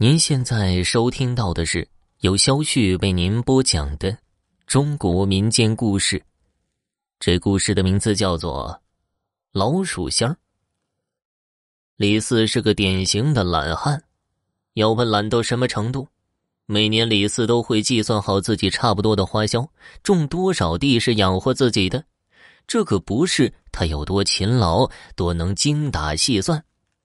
您现在收听到的是由肖旭为您播讲的中国民间故事。这故事的名字叫做《老鼠仙儿》。李四是个典型的懒汉，要问懒到什么程度？每年李四都会计算好自己差不多的花销，种多少地是养活自己的。这可不是他有多勤劳，多能精打细算。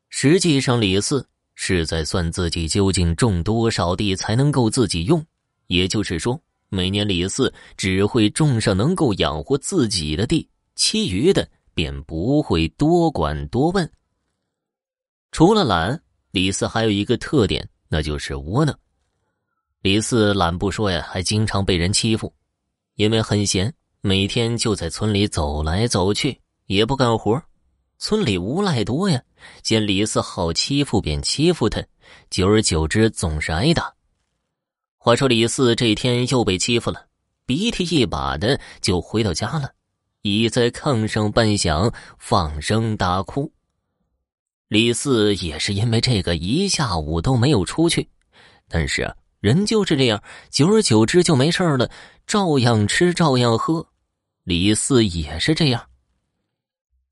实际上，李四。是在算自己究竟种多少地才能够自己用，也就是说，每年李四只会种上能够养活自己的地，其余的便不会多管多问。除了懒，李四还有一个特点，那就是窝囊。李四懒不说呀，还经常被人欺负，因为很闲，每天就在村里走来走去，也不干活。村里无赖多呀，见李四好欺负，便欺负他，久而久之，总是挨打。话说李四这天又被欺负了，鼻涕一把的就回到家了，倚在炕上半晌，放声大哭。李四也是因为这个一下午都没有出去，但是人就是这样，久而久之就没事了，照样吃，照样喝。李四也是这样。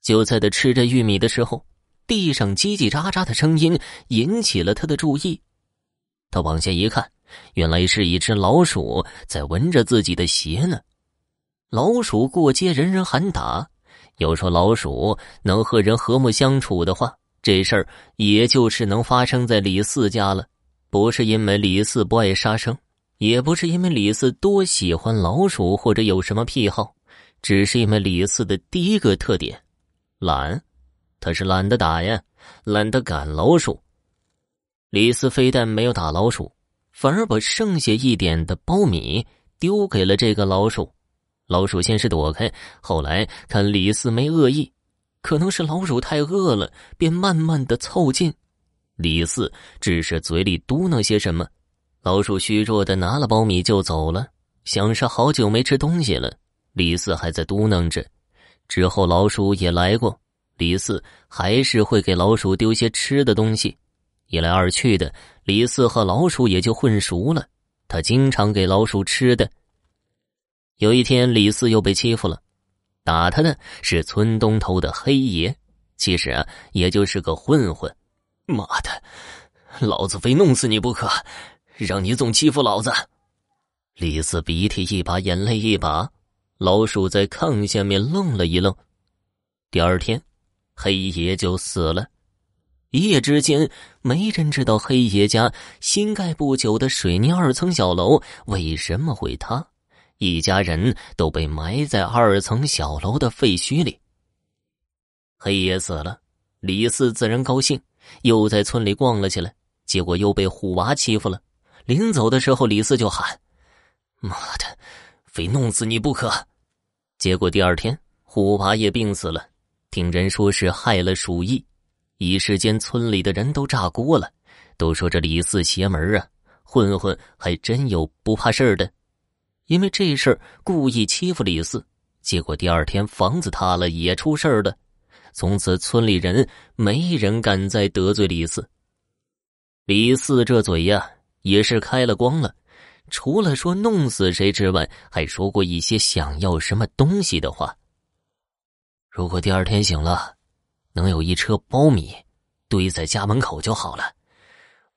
就在他吃着玉米的时候，地上叽叽喳喳的声音引起了他的注意。他往下一看，原来是一只老鼠在闻着自己的鞋呢。老鼠过街，人人喊打。要说老鼠能和人和睦相处的话，这事儿也就是能发生在李四家了。不是因为李四不爱杀生，也不是因为李四多喜欢老鼠或者有什么癖好，只是因为李四的第一个特点。懒，他是懒得打呀，懒得赶老鼠。李四非但没有打老鼠，反而把剩下一点的苞米丢给了这个老鼠。老鼠先是躲开，后来看李四没恶意，可能是老鼠太饿了，便慢慢的凑近。李四只是嘴里嘟囔些什么，老鼠虚弱的拿了苞米就走了，想是好久没吃东西了。李四还在嘟囔着。之后老鼠也来过，李四还是会给老鼠丢些吃的东西，一来二去的，李四和老鼠也就混熟了。他经常给老鼠吃的。有一天，李四又被欺负了，打他的是村东头的黑爷，其实啊，也就是个混混。妈的，老子非弄死你不可，让你总欺负老子！李四鼻涕一把，眼泪一把。老鼠在炕下面愣了一愣，第二天，黑爷就死了。一夜之间，没人知道黑爷家新盖不久的水泥二层小楼为什么会塌，一家人都被埋在二层小楼的废墟里。黑爷死了，李四自然高兴，又在村里逛了起来，结果又被虎娃欺负了。临走的时候，李四就喊：“妈的，非弄死你不可！”结果第二天，虎娃也病死了，听人说是害了鼠疫，一时间村里的人都炸锅了，都说这李四邪门啊，混混还真有不怕事儿的，因为这事儿故意欺负李四，结果第二天房子塌了也出事儿了，从此村里人没人敢再得罪李四。李四这嘴呀也是开了光了。除了说弄死谁之外，还说过一些想要什么东西的话。如果第二天醒了，能有一车苞米堆在家门口就好了，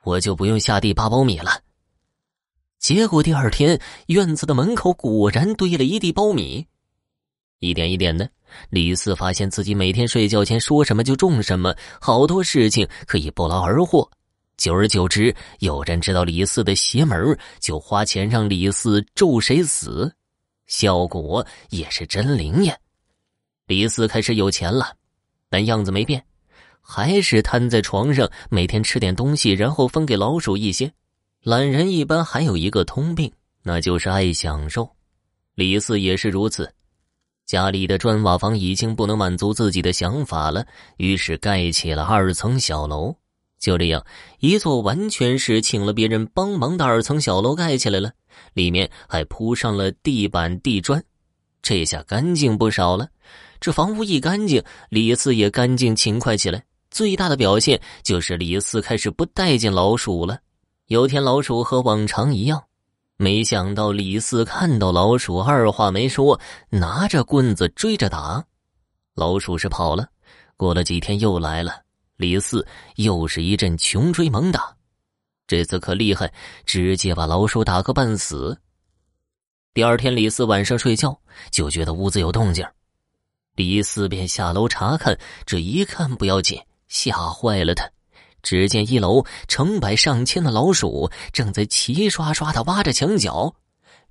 我就不用下地扒苞米了。结果第二天院子的门口果然堆了一地苞米，一点一点的，李四发现自己每天睡觉前说什么就种什么，好多事情可以不劳而获。久而久之，有人知道李四的邪门，就花钱让李四咒谁死，效果也是真灵验。李四开始有钱了，但样子没变，还是瘫在床上，每天吃点东西，然后分给老鼠一些。懒人一般还有一个通病，那就是爱享受。李四也是如此，家里的砖瓦房已经不能满足自己的想法了，于是盖起了二层小楼。就这样，一座完全是请了别人帮忙的二层小楼盖起来了，里面还铺上了地板地砖，这下干净不少了。这房屋一干净，李四也干净勤快起来。最大的表现就是李四开始不待见老鼠了。有天老鼠和往常一样，没想到李四看到老鼠，二话没说，拿着棍子追着打。老鼠是跑了，过了几天又来了，李四又是一阵穷追猛打。这次可厉害，直接把老鼠打个半死。第二天，李四晚上睡觉就觉得屋子有动静，李四便下楼查看。这一看不要紧，吓坏了他。只见一楼成百上千的老鼠正在齐刷刷的挖着墙角，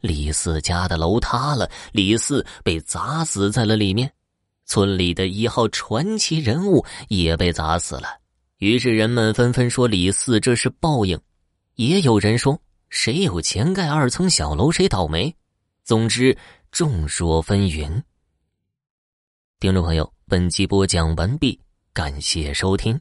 李四家的楼塌了，李四被砸死在了里面，村里的一号传奇人物也被砸死了。于是人们纷纷说李四这是报应，也有人说谁有钱盖二层小楼谁倒霉。总之众说纷纭。听众朋友，本集播讲完毕，感谢收听。